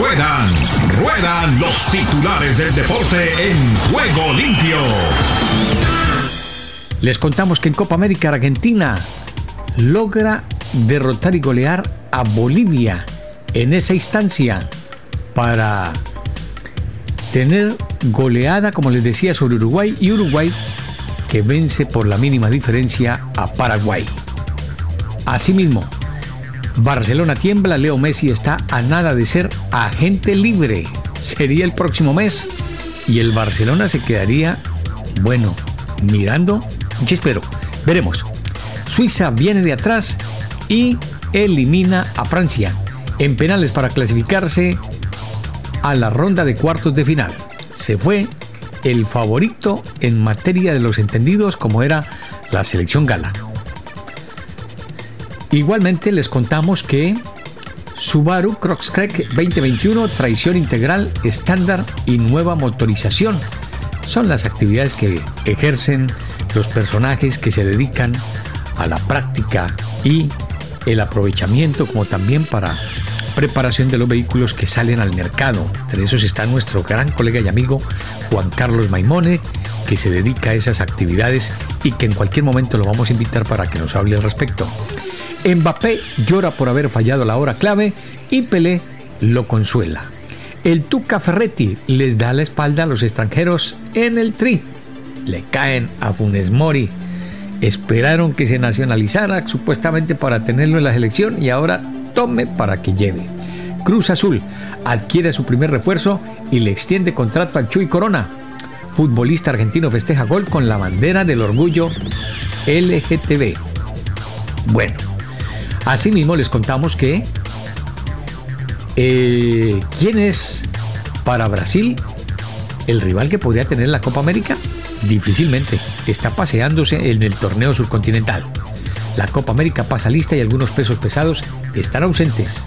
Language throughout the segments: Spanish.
Ruedan, ruedan los titulares del deporte en juego limpio. Les contamos que en Copa América Argentina logra derrotar y golear a Bolivia en esa instancia para tener goleada, como les decía, sobre Uruguay y Uruguay que vence por la mínima diferencia a Paraguay. Asimismo, Barcelona tiembla, Leo Messi está a nada de ser agente libre. Sería el próximo mes y el Barcelona se quedaría, bueno, mirando. Yo espero, veremos. Suiza viene de atrás y elimina a Francia en penales para clasificarse a la ronda de cuartos de final. Se fue el favorito en materia de los entendidos como era la selección gala. Igualmente les contamos que Subaru Crosstrek 2021 traición integral, estándar y nueva motorización son las actividades que ejercen los personajes que se dedican a la práctica y el aprovechamiento como también para preparación de los vehículos que salen al mercado. Entre esos está nuestro gran colega y amigo Juan Carlos Maimone, que se dedica a esas actividades y que en cualquier momento lo vamos a invitar para que nos hable al respecto. Mbappé llora por haber fallado la hora clave y Pelé lo consuela. El Tuca Ferretti les da la espalda a los extranjeros en el tri. Le caen a Funes Mori. Esperaron que se nacionalizara supuestamente para tenerlo en la selección y ahora tome para que lleve. Cruz Azul adquiere su primer refuerzo y le extiende contrato a Chuy Corona. Futbolista argentino festeja gol con la bandera del orgullo LGTB. Bueno, asimismo les contamos que eh, ¿quién es para Brasil el rival que podría tener la Copa América? Difícilmente. Está paseándose en el torneo surcontinental. La Copa América pasa lista y algunos pesos pesados están ausentes.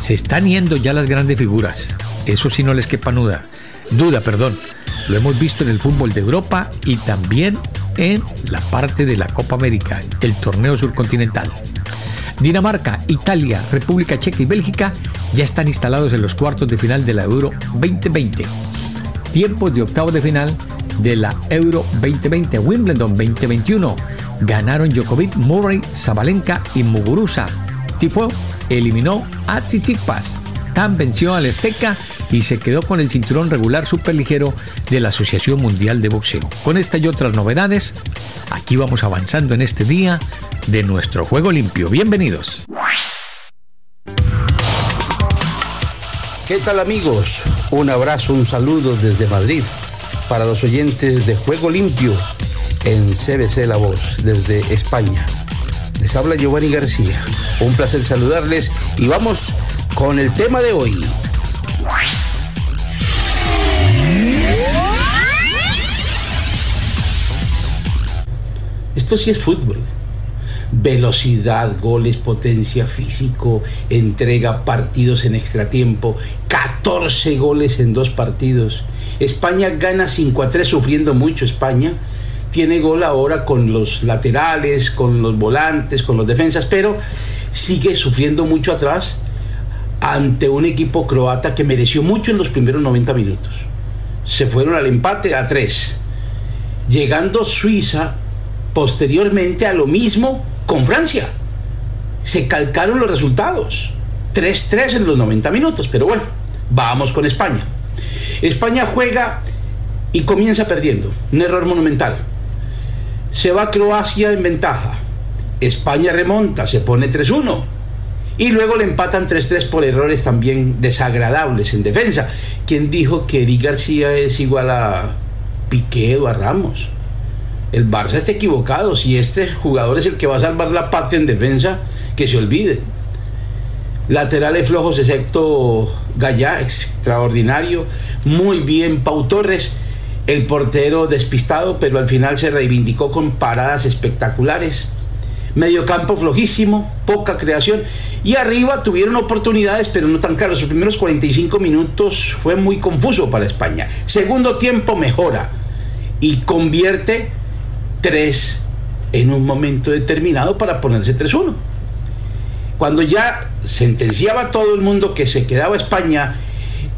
Se están yendo ya las grandes figuras. Eso sí no les quepa duda. Duda, perdón. Lo hemos visto en el fútbol de Europa y también en la parte de la Copa América, el torneo surcontinental. Dinamarca, Italia, República Checa y Bélgica ya están instalados en los cuartos de final de la Euro 2020. Tiempos de octavos de final de la Euro 2020, Wimbledon 2021. Ganaron Djokovic, Murray, Zabalenka y Muguruza Tifo eliminó a Tsitsipas. Tan venció al Azteca y se quedó con el cinturón regular superligero de la Asociación Mundial de Boxeo. Con esta y otras novedades, aquí vamos avanzando en este día de nuestro Juego Limpio. Bienvenidos. ¿Qué tal amigos? Un abrazo, un saludo desde Madrid para los oyentes de Juego Limpio en CBC La Voz desde España. Les habla Giovanni García. Un placer saludarles y vamos con el tema de hoy. Esto sí es fútbol. Velocidad, goles, potencia, físico, entrega, partidos en extratiempo, 14 goles en dos partidos. España gana 5 a 3 sufriendo mucho España tiene gol ahora con los laterales, con los volantes, con los defensas, pero sigue sufriendo mucho atrás ante un equipo croata que mereció mucho en los primeros 90 minutos. Se fueron al empate a 3, llegando Suiza posteriormente a lo mismo con Francia. Se calcaron los resultados. 3-3 en los 90 minutos, pero bueno, vamos con España. España juega y comienza perdiendo. Un error monumental se va Croacia en ventaja. España remonta, se pone 3-1. Y luego le empatan 3-3 por errores también desagradables en defensa. ¿Quién dijo que Eric García es igual a Piqué o a Ramos? El Barça está equivocado. Si este jugador es el que va a salvar la patria en defensa, que se olvide. Laterales flojos, excepto Gallá, extraordinario. Muy bien, Pau Torres el portero despistado, pero al final se reivindicó con paradas espectaculares. Mediocampo flojísimo, poca creación. Y arriba tuvieron oportunidades, pero no tan claras. Los primeros 45 minutos fue muy confuso para España. Segundo tiempo mejora y convierte 3 en un momento determinado para ponerse 3-1. Cuando ya sentenciaba a todo el mundo que se quedaba España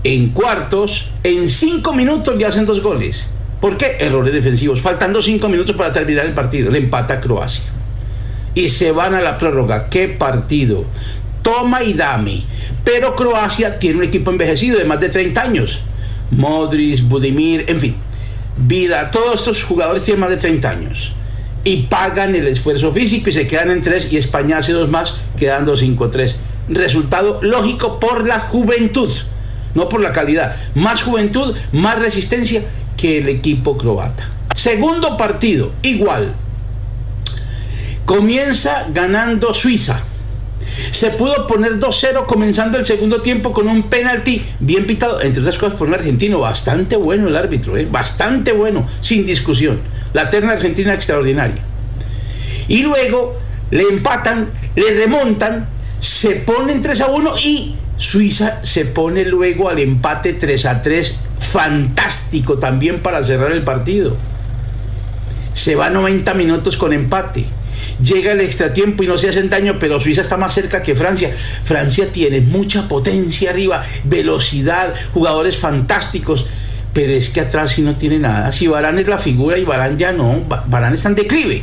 en cuartos, en cinco minutos le hacen dos goles. ¿Por qué? Errores defensivos. Faltando cinco minutos para terminar el partido. Le empata Croacia. Y se van a la prórroga. ¿Qué partido? Toma y dame. Pero Croacia tiene un equipo envejecido de más de 30 años. Modric, Budimir, en fin. Vida, todos estos jugadores tienen más de 30 años. Y pagan el esfuerzo físico y se quedan en tres. Y España hace dos más, quedando 5-3. Resultado lógico por la juventud no por la calidad. Más juventud, más resistencia que el equipo croata. Segundo partido, igual. Comienza ganando Suiza. Se pudo poner 2-0 comenzando el segundo tiempo con un penalti bien pitado, entre otras cosas por un argentino bastante bueno el árbitro, ¿eh? bastante bueno, sin discusión. La terna argentina extraordinaria. Y luego le empatan, le remontan, se ponen 3 a 1 y Suiza se pone luego al empate 3 a 3, fantástico también para cerrar el partido. Se va 90 minutos con empate. Llega el extratiempo y no se hacen daño, pero Suiza está más cerca que Francia. Francia tiene mucha potencia arriba, velocidad, jugadores fantásticos, pero es que atrás sí no tiene nada. Si Barán es la figura y Barán ya no, Barán está en declive.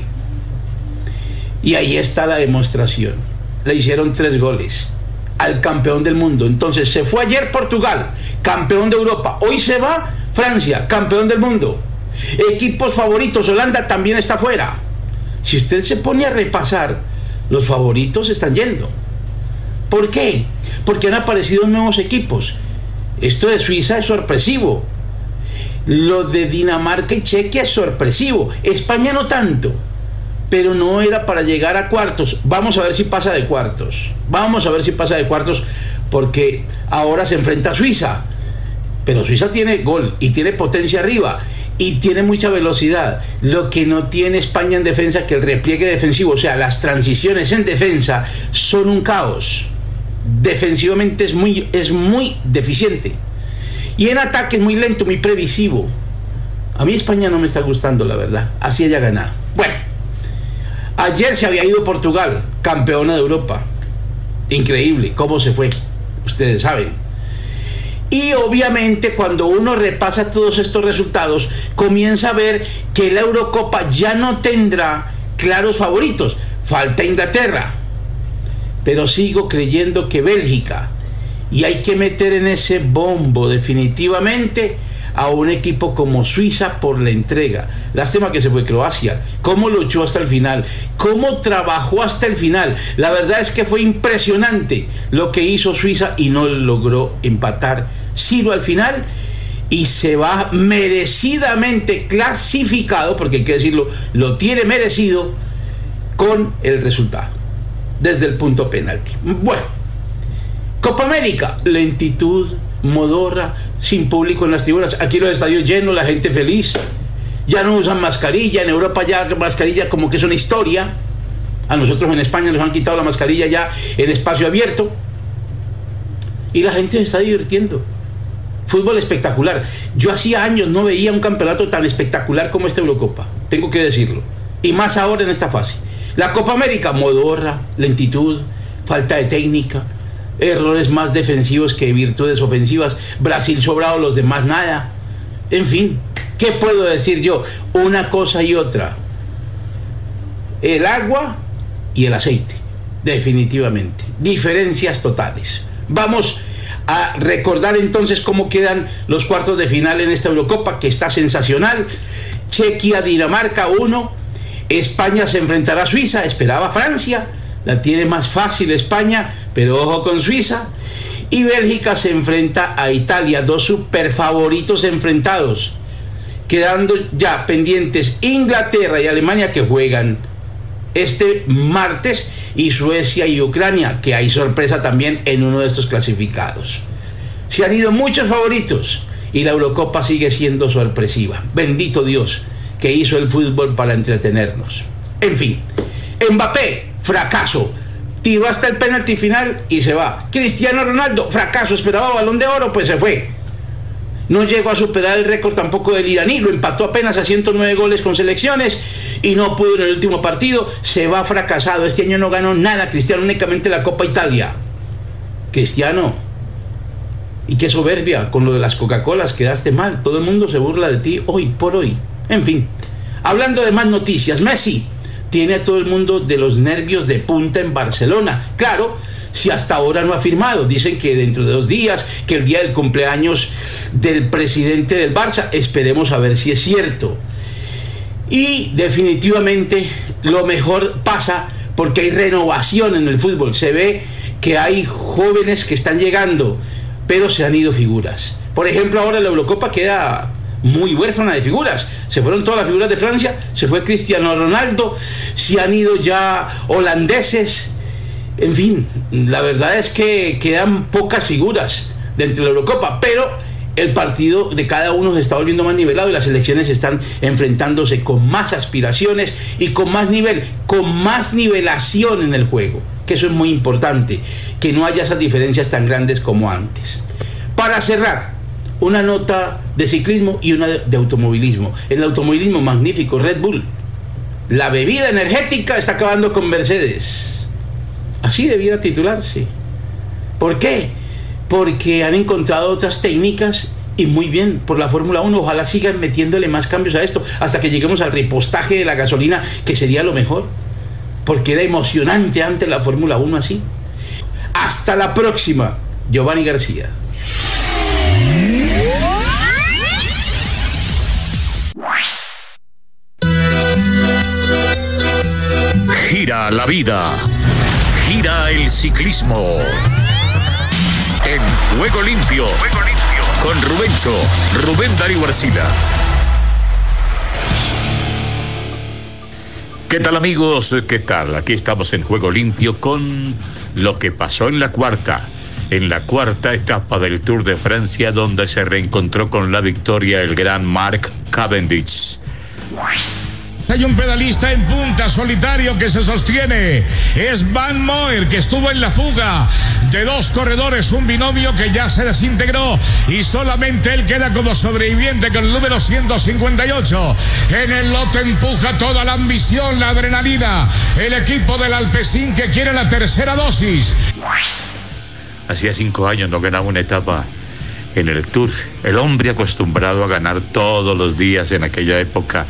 Y ahí está la demostración. Le hicieron tres goles al campeón del mundo. Entonces se fue ayer Portugal, campeón de Europa. Hoy se va Francia, campeón del mundo. Equipos favoritos, Holanda también está fuera. Si usted se pone a repasar, los favoritos están yendo. ¿Por qué? Porque han aparecido nuevos equipos. Esto de Suiza es sorpresivo. Lo de Dinamarca y Chequia es sorpresivo. España no tanto pero no era para llegar a cuartos. Vamos a ver si pasa de cuartos. Vamos a ver si pasa de cuartos porque ahora se enfrenta a Suiza. Pero Suiza tiene gol y tiene potencia arriba y tiene mucha velocidad. Lo que no tiene España en defensa, que el repliegue defensivo, o sea, las transiciones en defensa son un caos. Defensivamente es muy, es muy deficiente. Y en ataque es muy lento, muy previsivo. A mí España no me está gustando, la verdad. Así haya ganado. Bueno. Ayer se había ido Portugal, campeona de Europa. Increíble, cómo se fue. Ustedes saben. Y obviamente cuando uno repasa todos estos resultados, comienza a ver que la Eurocopa ya no tendrá claros favoritos. Falta Inglaterra. Pero sigo creyendo que Bélgica. Y hay que meter en ese bombo definitivamente a un equipo como Suiza por la entrega. Lástima que se fue Croacia. Cómo luchó hasta el final. Cómo trabajó hasta el final. La verdad es que fue impresionante lo que hizo Suiza y no logró empatar. Sino al final y se va merecidamente clasificado, porque hay que decirlo, lo tiene merecido con el resultado, desde el punto penalti. Bueno, Copa América, lentitud, modorra, sin público en las tribunas. Aquí los estadios llenos, la gente feliz. Ya no usan mascarilla. En Europa ya mascarilla como que es una historia. A nosotros en España nos han quitado la mascarilla ya en espacio abierto. Y la gente se está divirtiendo. Fútbol espectacular. Yo hacía años no veía un campeonato tan espectacular como esta Eurocopa. Tengo que decirlo. Y más ahora en esta fase. La Copa América, modorra, lentitud, falta de técnica, errores más defensivos que virtudes ofensivas, Brasil sobrado, los demás nada. En fin, ¿qué puedo decir yo? Una cosa y otra. El agua y el aceite, definitivamente. Diferencias totales. Vamos a recordar entonces cómo quedan los cuartos de final en esta Eurocopa, que está sensacional. Chequia, Dinamarca 1. España se enfrentará a Suiza, esperaba Francia la tiene más fácil España, pero ojo con Suiza. Y Bélgica se enfrenta a Italia, dos super favoritos enfrentados. Quedando ya pendientes Inglaterra y Alemania que juegan este martes y Suecia y Ucrania, que hay sorpresa también en uno de estos clasificados. Se han ido muchos favoritos y la Eurocopa sigue siendo sorpresiva. Bendito Dios que hizo el fútbol para entretenernos. En fin, Mbappé fracaso. Tiró hasta el penalti final y se va. Cristiano Ronaldo, fracaso, esperaba balón de oro, pues se fue. No llegó a superar el récord tampoco del iraní, lo empató apenas a 109 goles con selecciones y no pudo en el último partido, se va fracasado. Este año no ganó nada Cristiano, únicamente la Copa Italia. Cristiano, y qué soberbia con lo de las Coca-Colas, quedaste mal. Todo el mundo se burla de ti hoy por hoy. En fin, hablando de más noticias, Messi tiene a todo el mundo de los nervios de punta en Barcelona. Claro, si hasta ahora no ha firmado. Dicen que dentro de dos días, que el día del cumpleaños del presidente del Barça, esperemos a ver si es cierto. Y definitivamente lo mejor pasa porque hay renovación en el fútbol. Se ve que hay jóvenes que están llegando, pero se han ido figuras. Por ejemplo, ahora la Eurocopa queda muy huérfana de figuras. Se fueron todas las figuras de Francia, se fue Cristiano Ronaldo, se han ido ya holandeses. En fin, la verdad es que quedan pocas figuras dentro de la Eurocopa, pero el partido de cada uno se está volviendo más nivelado y las elecciones están enfrentándose con más aspiraciones y con más nivel, con más nivelación en el juego, que eso es muy importante, que no haya esas diferencias tan grandes como antes. Para cerrar, una nota de ciclismo y una de automovilismo. El automovilismo magnífico, Red Bull. La bebida energética está acabando con Mercedes. Así debiera titularse. ¿Por qué? porque han encontrado otras técnicas y muy bien por la Fórmula 1. Ojalá sigan metiéndole más cambios a esto hasta que lleguemos al repostaje de la gasolina, que sería lo mejor. Porque era emocionante antes la Fórmula 1 así. Hasta la próxima, Giovanni García. Gira la vida. El ciclismo. En Juego Limpio. Con Rubencho, Rubén Darío Arcila. ¿Qué tal amigos? ¿Qué tal? Aquí estamos en Juego Limpio con lo que pasó en la cuarta. En la cuarta etapa del Tour de Francia donde se reencontró con la victoria el gran Mark Cavendish. Hay un pedalista en punta solitario que se sostiene. Es Van Moer que estuvo en la fuga de dos corredores, un binomio que ya se desintegró y solamente él queda como sobreviviente con el número 158. En el lote empuja toda la ambición, la adrenalina. El equipo del Alpecín que quiere la tercera dosis. Hacía cinco años no ganaba una etapa en el Tour. El hombre acostumbrado a ganar todos los días en aquella época,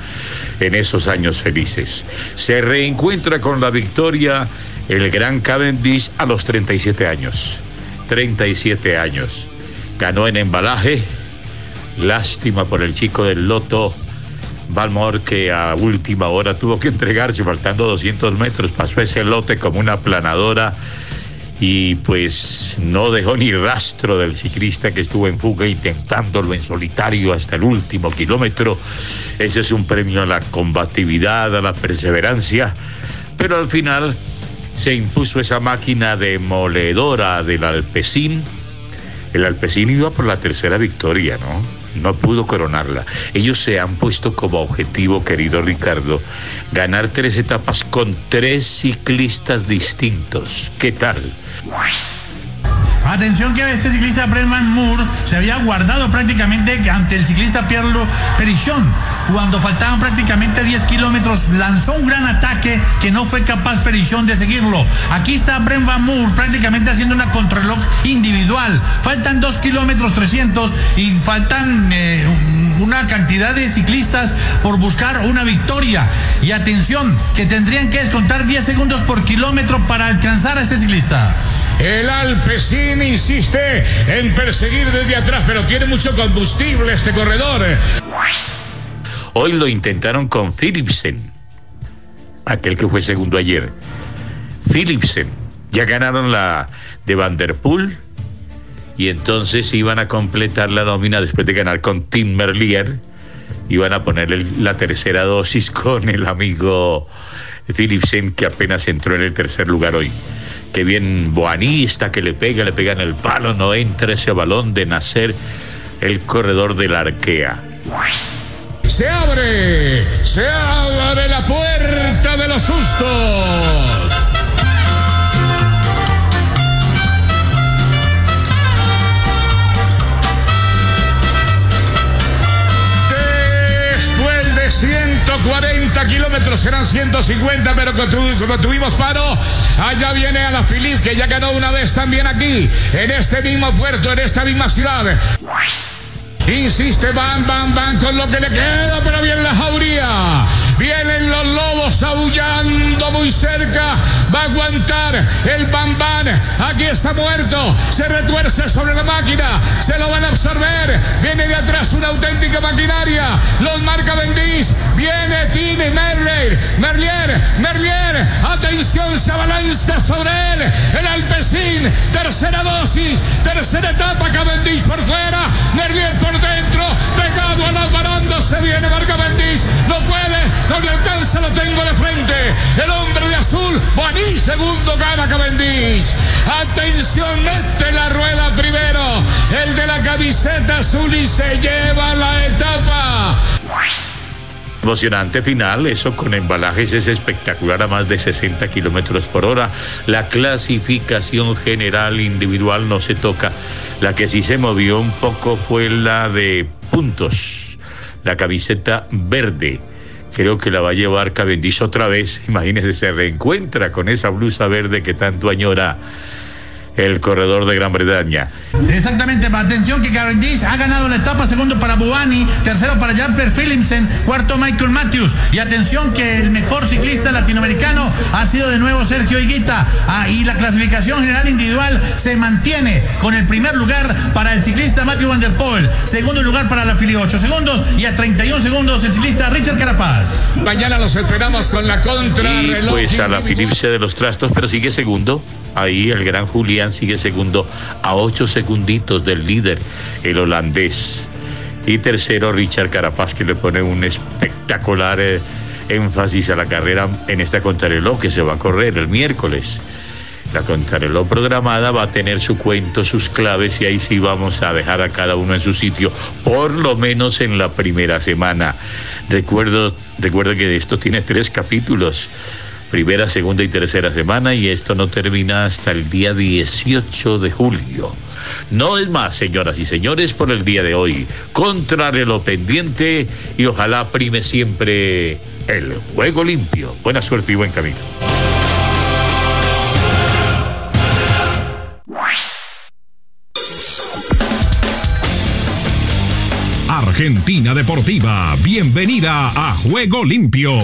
en esos años felices. Se reencuentra con la victoria el gran Cavendish a los 37 años. 37 años. Ganó en embalaje. Lástima por el chico del Loto. Balmor que a última hora tuvo que entregarse faltando 200 metros. Pasó ese lote como una planadora y pues no dejó ni rastro del ciclista que estuvo en fuga intentándolo en solitario hasta el último kilómetro. Ese es un premio a la combatividad, a la perseverancia, pero al final se impuso esa máquina demoledora del Alpecín. El Alpecín iba por la tercera victoria, ¿no? No pudo coronarla. Ellos se han puesto como objetivo, querido Ricardo, ganar tres etapas con tres ciclistas distintos. ¿Qué tal? Atención que este ciclista Brenman Moore se había guardado prácticamente ante el ciclista Pierlo Perichon. Cuando faltaban prácticamente 10 kilómetros, lanzó un gran ataque que no fue capaz Perichon de seguirlo. Aquí está Brenman Moore prácticamente haciendo una contrarreloj individual. Faltan 2 kilómetros 300 y faltan eh, una cantidad de ciclistas por buscar una victoria. Y atención, que tendrían que descontar 10 segundos por kilómetro para alcanzar a este ciclista. El Alpecin insiste en perseguir desde atrás, pero tiene mucho combustible este corredor. Hoy lo intentaron con Philipsen, aquel que fue segundo ayer. Philipsen, ya ganaron la de Vanderpool y entonces iban a completar la nómina después de ganar con Tim Merlier. Iban a ponerle la tercera dosis con el amigo Philipsen que apenas entró en el tercer lugar hoy. Qué bien boanista que le pega, le pega en el palo, no entra ese balón de nacer el corredor de la arquea. Se abre, se abre la puerta de los sustos. Después de 140 90 kilómetros serán 150, pero como tuvimos paro, allá viene a la Filip, que ya ganó una vez también aquí, en este mismo puerto, en esta misma ciudad. Insiste, van, van, van con lo que le queda, pero bien la jauría. Vienen los lobos aullando muy cerca. Va a aguantar el bambán. Aquí está muerto. Se retuerce sobre la máquina. Se lo van a absorber. Viene de atrás una auténtica maquinaria. Los marca Bendis. Viene Tini Merler. Merlier. Merlier. Atención, se abalanza sobre él. El Alpecín. Tercera dosis. Tercera etapa. Cavendish por fuera. Merlier por dentro, pegado a las barandas, se viene Marca Bendis, no puede, no le alcanza, lo tengo de frente, el hombre de azul, Buaní, segundo gana Cavendish, atención, mete la rueda primero, el de la camiseta azul y se lleva la etapa. Emocionante final, eso con embalajes es espectacular a más de 60 kilómetros por hora. La clasificación general individual no se toca. La que sí se movió un poco fue la de puntos, la camiseta verde. Creo que la va a llevar Cavendish otra vez. Imagínese, se reencuentra con esa blusa verde que tanto añora el corredor de Gran Bretaña. Exactamente, atención que Cavendish ha ganado la etapa, segundo para Buani, tercero para Jasper Philipsen, cuarto Michael Matthews. Y atención que el mejor ciclista latinoamericano ha sido de nuevo Sergio Higuita. Ah, y la clasificación general individual se mantiene con el primer lugar para el ciclista Matthew Van der Poel, segundo lugar para la Fili 8 segundos y a 31 segundos el ciclista Richard Carapaz. Mañana los esperamos con la contra. Y pues a la Philipse de los trastos, pero sigue segundo. Ahí el gran Julián sigue segundo a ocho segunditos del líder, el holandés. Y tercero, Richard Carapaz, que le pone un espectacular eh, énfasis a la carrera en esta contrarreloj que se va a correr el miércoles. La contrarreloj programada va a tener su cuento, sus claves y ahí sí vamos a dejar a cada uno en su sitio, por lo menos en la primera semana. Recuerdo, recuerdo que esto tiene tres capítulos primera, segunda y tercera semana y esto no termina hasta el día 18 de julio. No es más, señoras y señores, por el día de hoy. lo pendiente y ojalá prime siempre el juego limpio. Buena suerte y buen camino. Argentina Deportiva, bienvenida a Juego Limpio.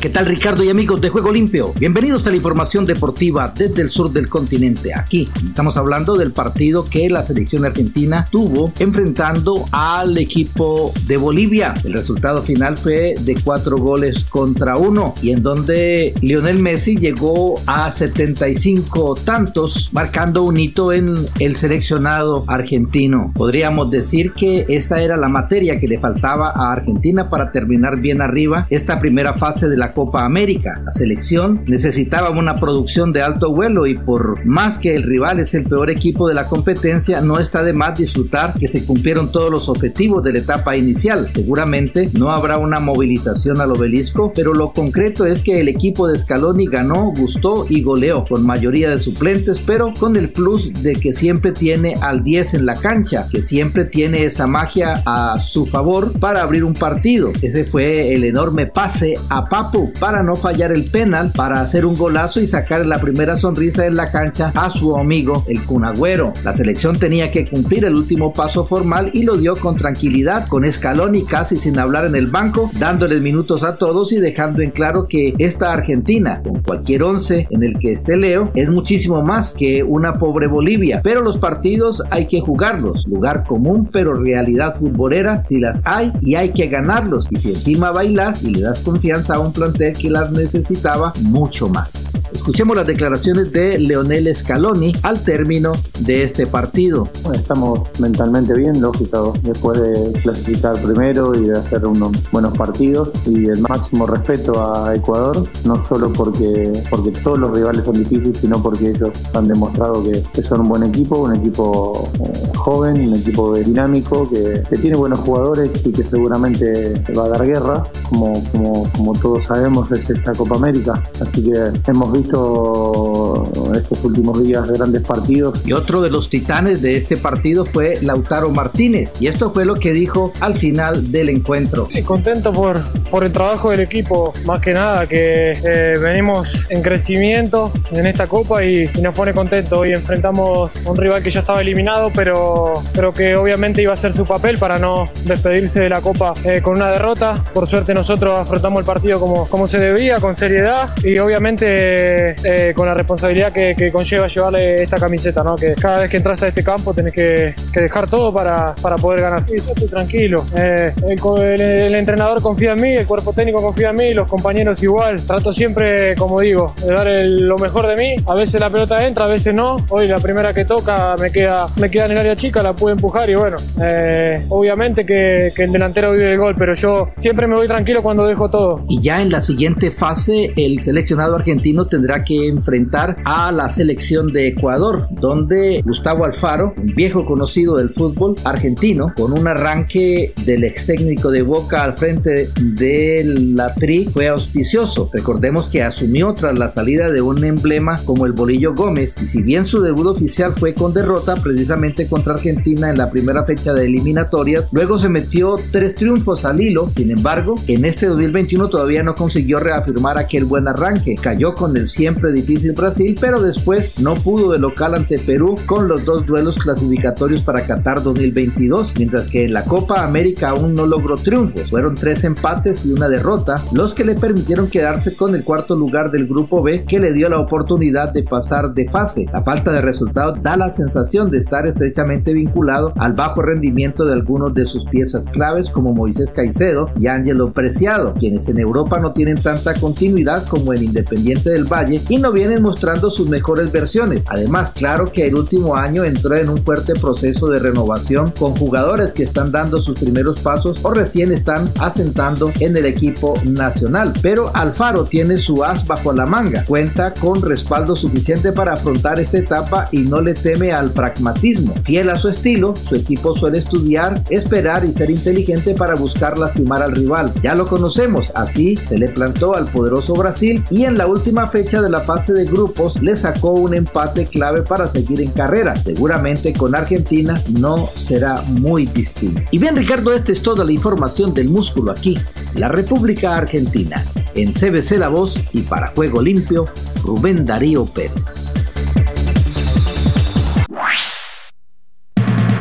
¿Qué tal Ricardo y amigos de Juego Limpio? Bienvenidos a la información deportiva desde el sur del continente. Aquí estamos hablando del partido que la selección argentina tuvo enfrentando al equipo de Bolivia. El resultado final fue de cuatro goles contra uno y en donde Lionel Messi llegó a 75 tantos, marcando un hito en el seleccionado argentino. Podríamos decir que esta era la materia que le faltaba a Argentina para terminar bien arriba esta primera fase de la Copa América. La selección necesitaba una producción de alto vuelo y por más que el rival es el peor equipo de la competencia, no está de más disfrutar que se cumplieron todos los objetivos de la etapa inicial. Seguramente no habrá una movilización al obelisco, pero lo concreto es que el equipo de Scaloni ganó, gustó y goleó con mayoría de suplentes, pero con el plus de que siempre tiene al 10 en la cancha, que siempre tiene esa magia a su favor para abrir un partido. Ese fue el enorme pase a Papo para no fallar el penal, para hacer un golazo y sacar la primera sonrisa en la cancha a su amigo el Cunagüero. La selección tenía que cumplir el último paso formal y lo dio con tranquilidad, con escalón y casi sin hablar en el banco, dándoles minutos a todos y dejando en claro que esta Argentina, con cualquier once en el que esté Leo, es muchísimo más que una pobre Bolivia. Pero los partidos hay que jugarlos, lugar común pero realidad futbolera si las hay y hay que ganarlos. Y si encima bailas y le das confianza a un plan que las necesitaba mucho más. Escuchemos las declaraciones de Leonel Scaloni al término de este partido. estamos mentalmente bien, lógico, después de clasificar primero y de hacer unos buenos partidos y el máximo respeto a Ecuador, no solo porque, porque todos los rivales son difíciles, sino porque ellos han demostrado que, son un buen equipo, un equipo eh, joven, un equipo dinámico, que, tiene buenos jugadores y que seguramente va a dar guerra, como, como, como todos sabemos es esta Copa América. Así que hemos visto estos últimos días grandes partidos. Y otro de los titanes de este partido fue Lautaro Martínez. Y esto fue lo que dijo al final del encuentro. contento por, por el trabajo del equipo, más que nada, que eh, venimos en crecimiento en esta copa y, nos pone contento. Hoy enfrentamos a un rival que ya estaba eliminado, pero, pero que obviamente iba a hacer su papel para no despedirse de la copa eh, con una derrota. Por suerte nosotros afrontamos el partido como, como se debía, con seriedad y obviamente eh, con la responsabilidad que, conlleva llevarle esta camiseta, ¿no? que cada vez que entras a este campo tenés que, dejar todo para, para, poder ganar. Y yo estoy tranquilo. el entrenador confía en mí, el cuerpo técnico confía en mí, los compañeros igual. Trato siempre, como digo, de dar lo mejor de mí. A veces la pelota entra, a veces no. Hoy la primera que toca me queda, me queda en el área chica, la pude empujar y bueno, eh, obviamente que, que, el delantero vive el gol, pero yo siempre me voy tranquilo cuando dejo todo. Y ya en la siguiente fase, el seleccionado argentino tendrá que enfrentar a la selección de Ecuador, donde Gustavo Alfaro, un viejo conocido del fútbol argentino, con un arranque del ex técnico de Boca al frente de la Tri, fue auspicioso. Recordemos que asumió tras la salida de un emblema como el Bolillo Gómez y si bien su debut oficial fue con derrota precisamente contra Argentina en la primera fecha de eliminatorias, luego se metió tres triunfos al hilo, sin embargo en este 2021 todavía no consiguió reafirmar aquel buen arranque, cayó con el siempre difícil Brasil, pero después no pudo de local ante Perú con los dos duelos clasificatorios para Qatar 2022, mientras que en la Copa América aún no logró triunfos, fueron tres empates y una derrota, los que le permitieron quedarse con el cuarto lugar del grupo B que le dio la oportunidad de pasar de fase. La falta de resultados da la sensación de estar estrechamente vinculado al bajo rendimiento de algunos de sus piezas claves como Moisés Caicedo y Ángelo Preciado, quienes en Europa no tienen tanta continuidad como en Independiente del Valle y no vienen mostrando sus mejores versiones. Además, claro que el último año entró en un fuerte proceso de renovación con jugadores que están dando sus primeros pasos o recién están asentando en el equipo nacional. Pero Alfaro tiene su as bajo la manga, cuenta con respaldo suficiente para afrontar esta etapa y no le teme al pragmatismo. Fiel a su estilo, su equipo suele estudiar, esperar y ser inteligente para buscar lastimar al rival. Ya lo conocemos, así se le plantó al poderoso Brasil y en la última fecha de la fase de grupos le sacó un empate clave para seguir en carrera. Seguramente con Argentina no será muy distinto. Y bien Ricardo, esta es toda la información del músculo aquí, la República Argentina. En CBC La Voz y para Juego Limpio, Rubén Darío Pérez.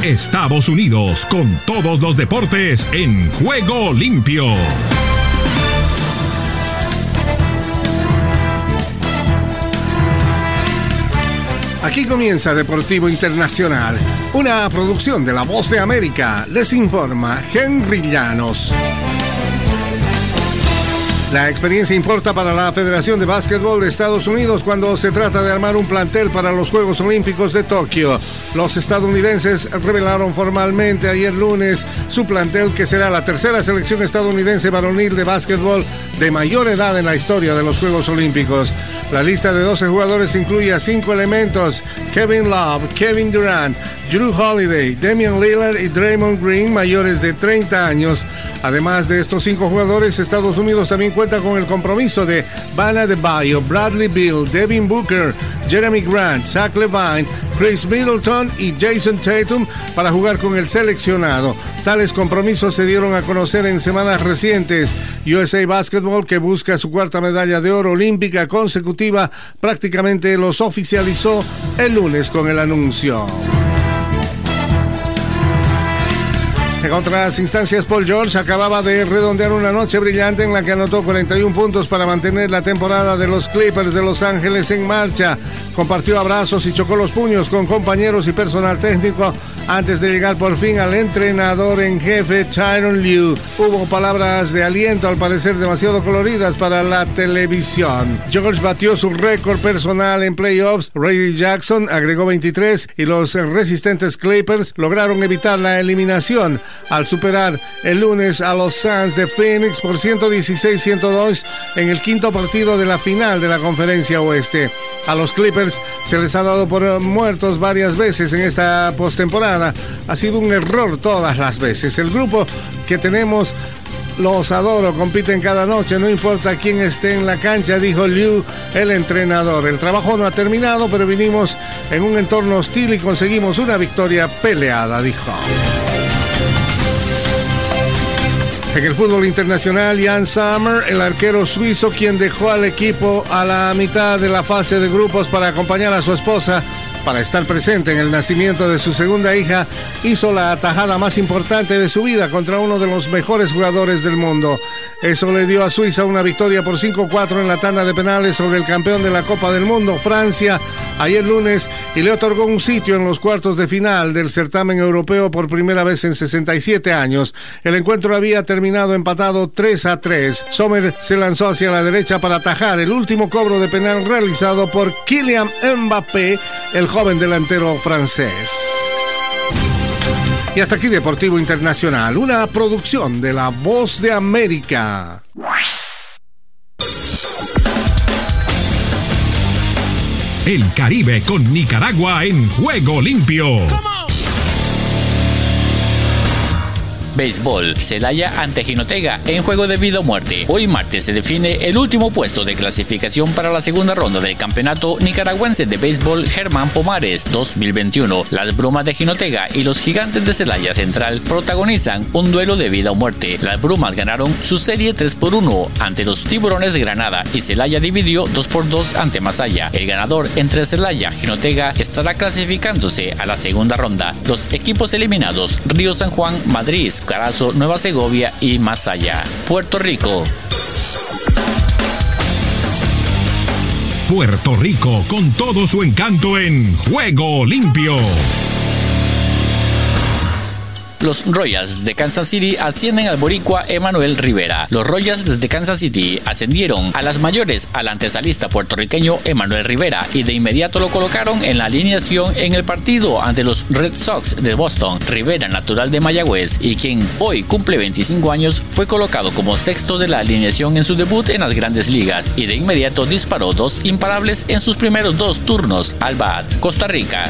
Estados Unidos con todos los deportes en juego limpio. Aquí comienza Deportivo Internacional, una producción de La Voz de América. Les informa Henry Llanos. La experiencia importa para la Federación de Básquetbol de Estados Unidos cuando se trata de armar un plantel para los Juegos Olímpicos de Tokio. Los estadounidenses revelaron formalmente ayer lunes su plantel que será la tercera selección estadounidense varonil de básquetbol de mayor edad en la historia de los Juegos Olímpicos. La lista de 12 jugadores incluye a cinco elementos: Kevin Love, Kevin Durant, Drew Holiday, Damian Lillard y Draymond Green, mayores de 30 años. Además de estos cinco jugadores, Estados Unidos también cuenta con el compromiso de Bana de Bayo, Bradley Bill, Devin Booker, Jeremy Grant, Zach Levine, Chris Middleton y Jason Tatum para jugar con el seleccionado. Tales compromisos se dieron a conocer en semanas recientes. USA Basketball, que busca su cuarta medalla de oro olímpica consecutiva, prácticamente los oficializó el lunes con el anuncio. En otras instancias, Paul George acababa de redondear una noche brillante en la que anotó 41 puntos para mantener la temporada de los Clippers de Los Ángeles en marcha. Compartió abrazos y chocó los puños con compañeros y personal técnico antes de llegar por fin al entrenador en jefe Tyron Liu. Hubo palabras de aliento al parecer demasiado coloridas para la televisión. George batió su récord personal en playoffs. Ray Jackson agregó 23 y los resistentes Clippers lograron evitar la eliminación al superar el lunes a los Suns de Phoenix por 116-102 en el quinto partido de la final de la conferencia oeste. A los Clippers se les ha dado por muertos varias veces en esta postemporada. Ha sido un error todas las veces. El grupo que tenemos Los adoro, compiten cada noche, no importa quién esté en la cancha, dijo Liu, el entrenador. El trabajo no ha terminado, pero vinimos en un entorno hostil y conseguimos una victoria peleada, dijo. En el fútbol internacional, Jan Sommer, el arquero suizo, quien dejó al equipo a la mitad de la fase de grupos para acompañar a su esposa para estar presente en el nacimiento de su segunda hija, hizo la atajada más importante de su vida contra uno de los mejores jugadores del mundo. Eso le dio a Suiza una victoria por 5-4 en la tanda de penales sobre el campeón de la Copa del Mundo, Francia, ayer lunes, y le otorgó un sitio en los cuartos de final del certamen europeo por primera vez en 67 años. El encuentro había terminado empatado 3 a 3. Sommer se lanzó hacia la derecha para atajar el último cobro de penal realizado por Kylian Mbappé, el joven delantero francés. Y hasta aquí Deportivo Internacional, una producción de La Voz de América. El Caribe con Nicaragua en juego limpio. Béisbol, Celaya ante Jinotega en juego de vida o muerte. Hoy martes se define el último puesto de clasificación para la segunda ronda del campeonato nicaragüense de béisbol Germán Pomares 2021. Las brumas de Jinotega y los gigantes de Celaya Central protagonizan un duelo de vida o muerte. Las brumas ganaron su serie 3 por 1 ante los tiburones de Granada y Celaya dividió 2 por 2 ante Masaya. El ganador entre Celaya y Jinotega estará clasificándose a la segunda ronda. Los equipos eliminados Río San Juan, Madrid, Carazo, Nueva Segovia y más allá. Puerto Rico. Puerto Rico con todo su encanto en Juego Limpio. Los Royals de Kansas City ascienden al boricua Emanuel Rivera. Los Royals de Kansas City ascendieron a las mayores al antesalista puertorriqueño Emanuel Rivera y de inmediato lo colocaron en la alineación en el partido ante los Red Sox de Boston. Rivera, natural de Mayagüez y quien hoy cumple 25 años, fue colocado como sexto de la alineación en su debut en las grandes ligas y de inmediato disparó dos imparables en sus primeros dos turnos al bat. Costa Rica.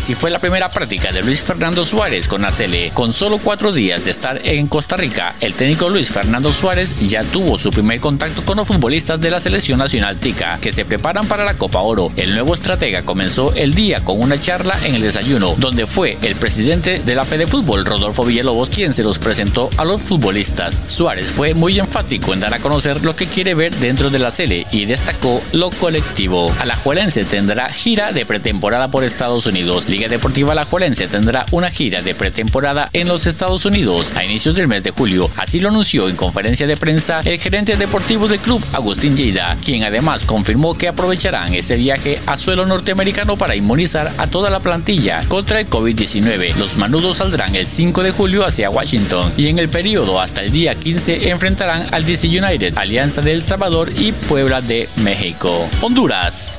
Así fue la primera práctica de Luis Fernando Suárez con la Cele. Con solo cuatro días de estar en Costa Rica, el técnico Luis Fernando Suárez ya tuvo su primer contacto con los futbolistas de la selección nacional Tica, que se preparan para la Copa Oro. El nuevo estratega comenzó el día con una charla en el desayuno, donde fue el presidente de la Fede Fútbol, Rodolfo Villalobos, quien se los presentó a los futbolistas. Suárez fue muy enfático en dar a conocer lo que quiere ver dentro de la Cele y destacó lo colectivo. Alajuelense tendrá gira de pretemporada por Estados Unidos. Liga Deportiva Alajuelense tendrá una gira de pretemporada en los Estados Unidos a inicios del mes de julio. Así lo anunció en conferencia de prensa el gerente deportivo del club, Agustín Lleida, quien además confirmó que aprovecharán ese viaje a suelo norteamericano para inmunizar a toda la plantilla contra el COVID-19. Los manudos saldrán el 5 de julio hacia Washington y en el periodo hasta el día 15 enfrentarán al DC United, Alianza de El Salvador y Puebla de México. Honduras.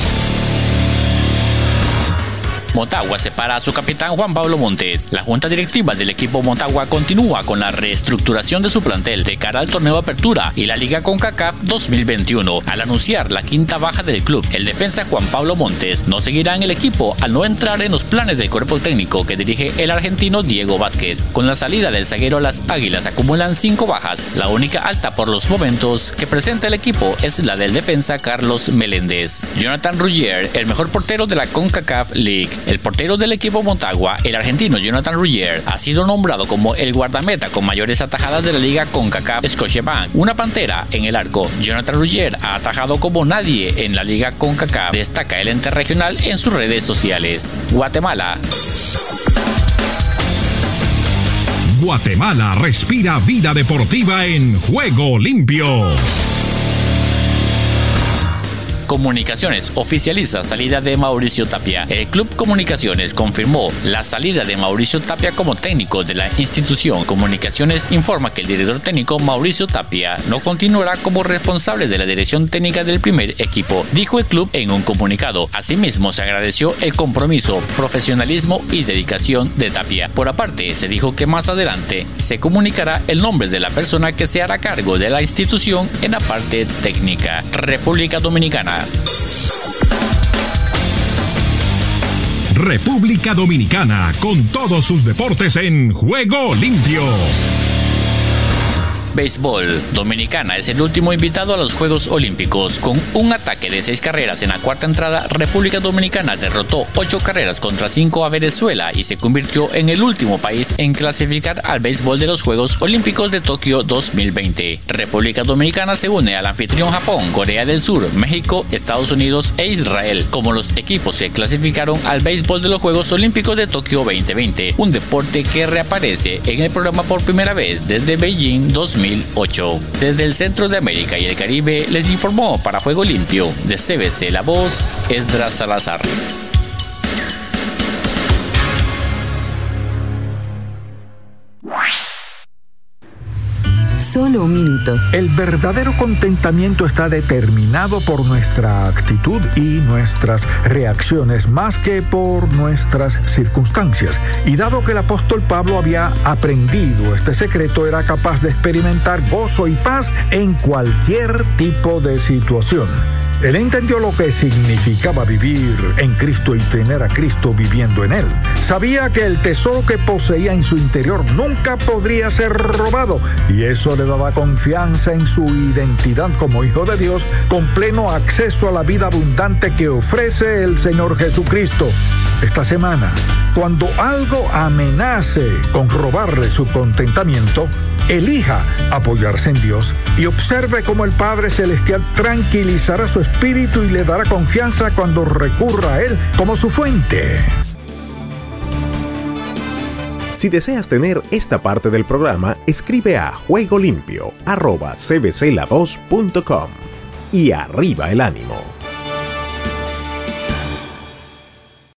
Motagua separa a su capitán Juan Pablo Montes. La junta directiva del equipo Motagua continúa con la reestructuración de su plantel de cara al torneo apertura y la Liga CONCACAF 2021. Al anunciar la quinta baja del club, el defensa Juan Pablo Montes no seguirá en el equipo al no entrar en los planes del cuerpo técnico que dirige el argentino Diego Vázquez. Con la salida del zaguero las Águilas acumulan cinco bajas. La única alta por los momentos que presenta el equipo es la del defensa Carlos Meléndez. Jonathan Ruggier, el mejor portero de la CONCACAF League. El portero del equipo Montagua, el argentino Jonathan Ruggier, ha sido nombrado como el guardameta con mayores atajadas de la liga CONCACAF Scotiabank. Una pantera en el arco. Jonathan Ruggier ha atajado como nadie en la liga CONCACAF. Destaca el ente regional en sus redes sociales. Guatemala. Guatemala respira vida deportiva en juego limpio. Comunicaciones oficializa salida de Mauricio Tapia. El Club Comunicaciones confirmó la salida de Mauricio Tapia como técnico de la institución. Comunicaciones informa que el director técnico Mauricio Tapia no continuará como responsable de la dirección técnica del primer equipo, dijo el club en un comunicado. Asimismo, se agradeció el compromiso, profesionalismo y dedicación de Tapia. Por aparte, se dijo que más adelante se comunicará el nombre de la persona que se hará cargo de la institución en la parte técnica. República Dominicana. República Dominicana, con todos sus deportes en juego limpio. Béisbol. Dominicana es el último invitado a los Juegos Olímpicos. Con un ataque de seis carreras en la cuarta entrada, República Dominicana derrotó ocho carreras contra cinco a Venezuela y se convirtió en el último país en clasificar al béisbol de los Juegos Olímpicos de Tokio 2020. República Dominicana se une al anfitrión Japón, Corea del Sur, México, Estados Unidos e Israel como los equipos que clasificaron al béisbol de los Juegos Olímpicos de Tokio 2020, un deporte que reaparece en el programa por primera vez desde Beijing 2020. 2008. Desde el centro de América y el Caribe les informó para Juego Limpio de CBC La Voz, Esdras Salazar. Solo un minuto. El verdadero contentamiento está determinado por nuestra actitud y nuestras reacciones más que por nuestras circunstancias. Y dado que el apóstol Pablo había aprendido este secreto, era capaz de experimentar gozo y paz en cualquier tipo de situación. Él entendió lo que significaba vivir en Cristo y tener a Cristo viviendo en él. Sabía que el tesoro que poseía en su interior nunca podría ser robado y eso le daba confianza en su identidad como hijo de Dios con pleno acceso a la vida abundante que ofrece el Señor Jesucristo. Esta semana, cuando algo amenace con robarle su contentamiento, elija apoyarse en Dios y observe cómo el Padre Celestial tranquilizará su espíritu y le dará confianza cuando recurra a Él como su fuente. Si deseas tener esta parte del programa, escribe a juegolimpio.cbcla2.com y arriba el ánimo.